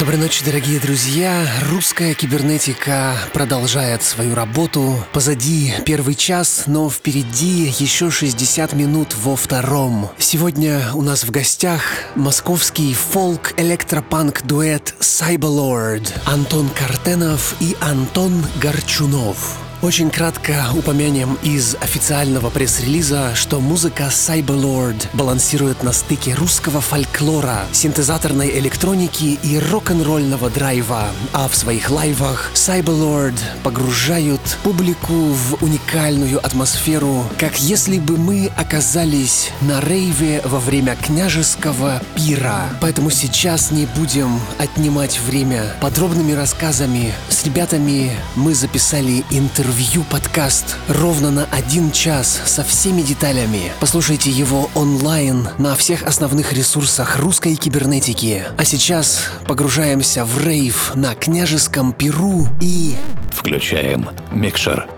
Доброй ночи, дорогие друзья. Русская кибернетика продолжает свою работу. Позади первый час, но впереди еще 60 минут во втором. Сегодня у нас в гостях московский фолк-электропанк дуэт Cyberlord Антон Картенов и Антон Горчунов. Очень кратко упомянем из официального пресс-релиза, что музыка Cyberlord балансирует на стыке русского фольклора, синтезаторной электроники и рок-н-ролльного драйва, а в своих лайвах Cyberlord погружают публику в уникальную атмосферу, как если бы мы оказались на рейве во время княжеского пира. Поэтому сейчас не будем отнимать время подробными рассказами. С ребятами мы записали интервью интервью-подкаст ровно на один час со всеми деталями. Послушайте его онлайн на всех основных ресурсах русской кибернетики. А сейчас погружаемся в рейв на княжеском Перу и... Включаем микшер.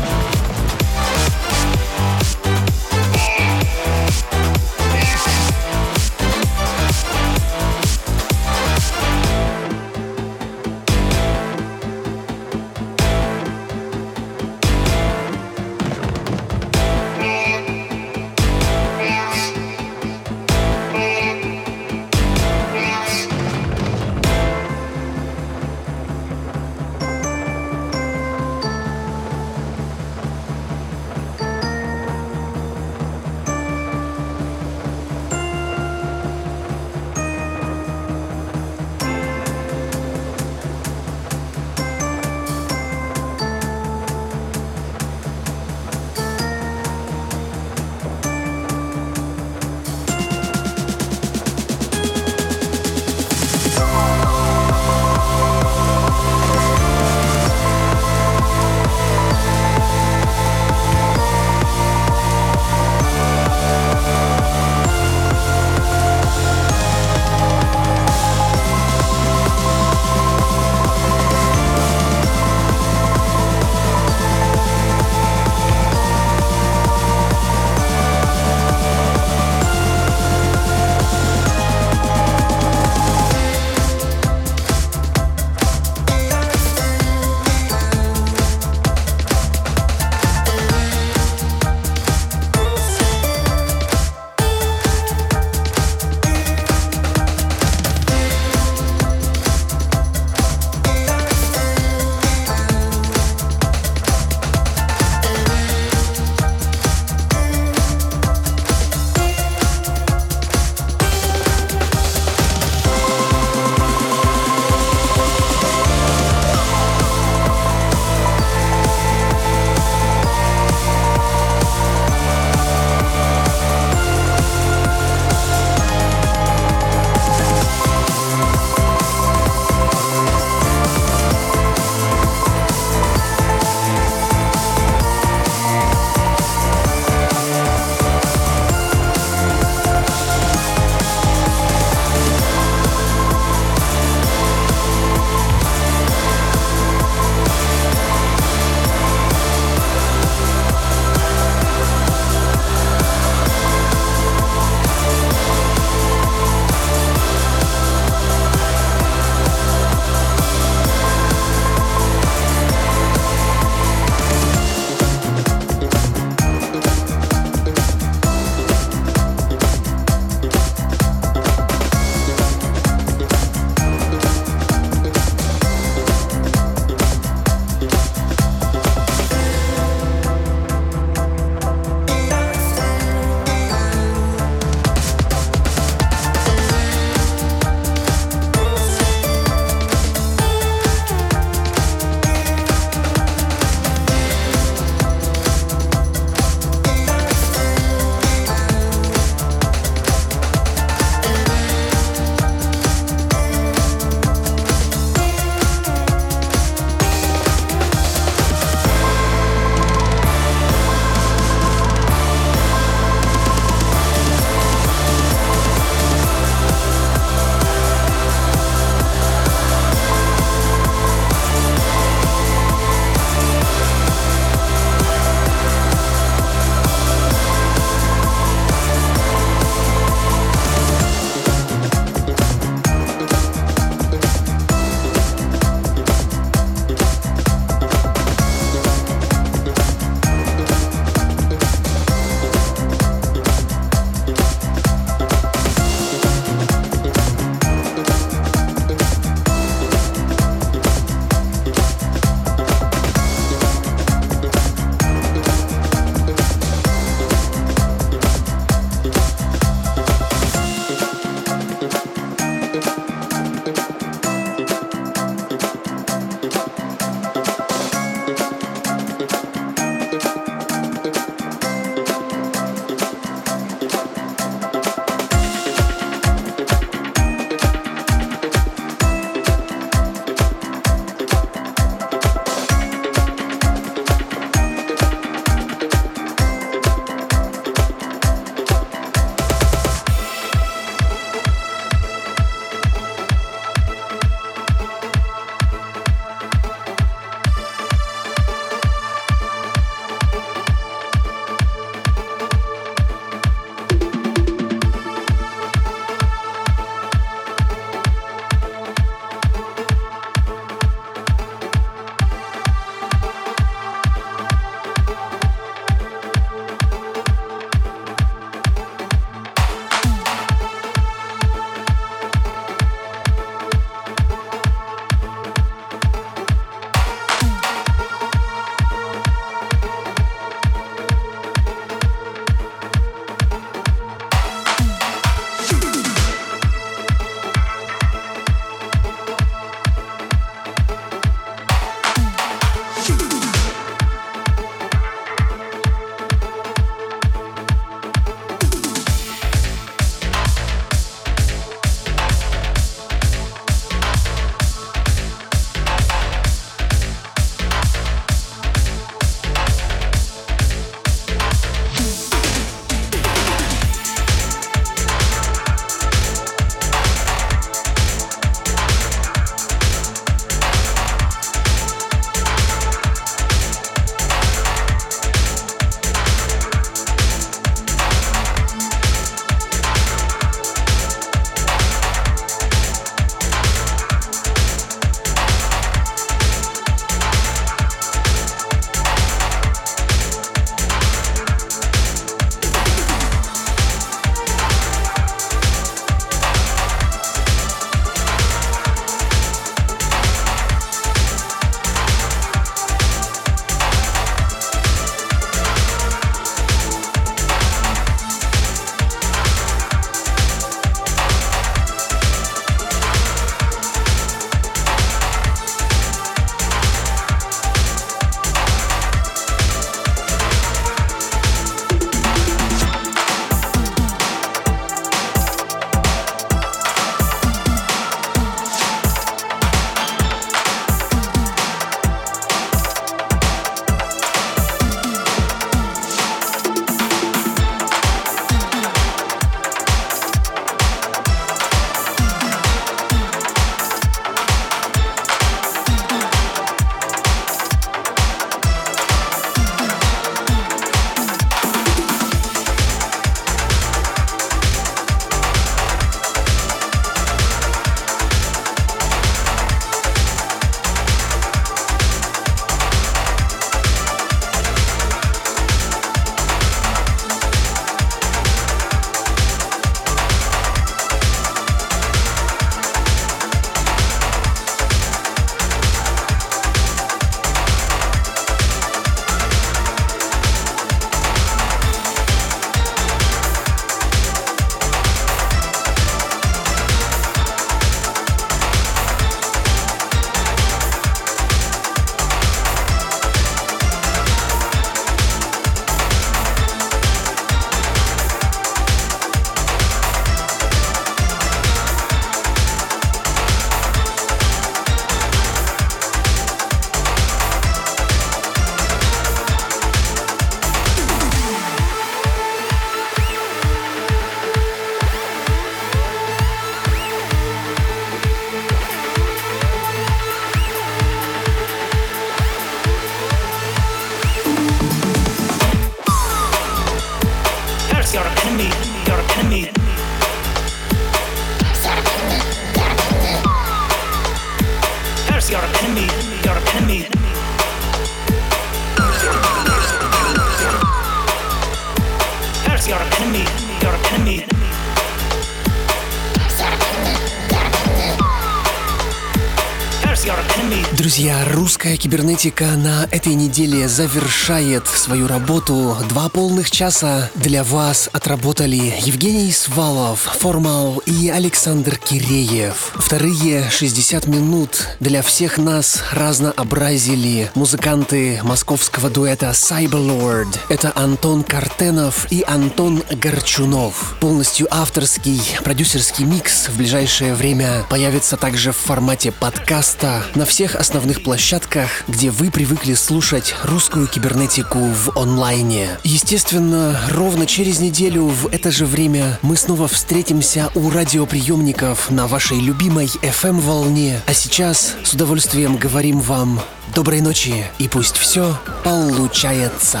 Русская кибернетика на этой неделе завершает свою работу. Два полных часа для вас отработали Евгений Свалов, Формал и Александр Киреев. Вторые 60 минут для всех нас разнообразили музыканты московского дуэта Cyberlord. Это Антон Картенов и Антон Горчунов. Полностью авторский продюсерский микс в ближайшее время появится также в формате подкаста на всех основных площадках, где вы привыкли слушать русскую кибернетику в онлайне. Естественно, ровно через неделю в это же время мы снова встретимся у радиоприемников на вашей любимой FM-волне. А сейчас с удовольствием говорим вам доброй ночи и пусть все получается.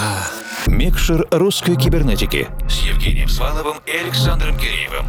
Микшер русской кибернетики с Евгением Сваловым и Александром Киреевым.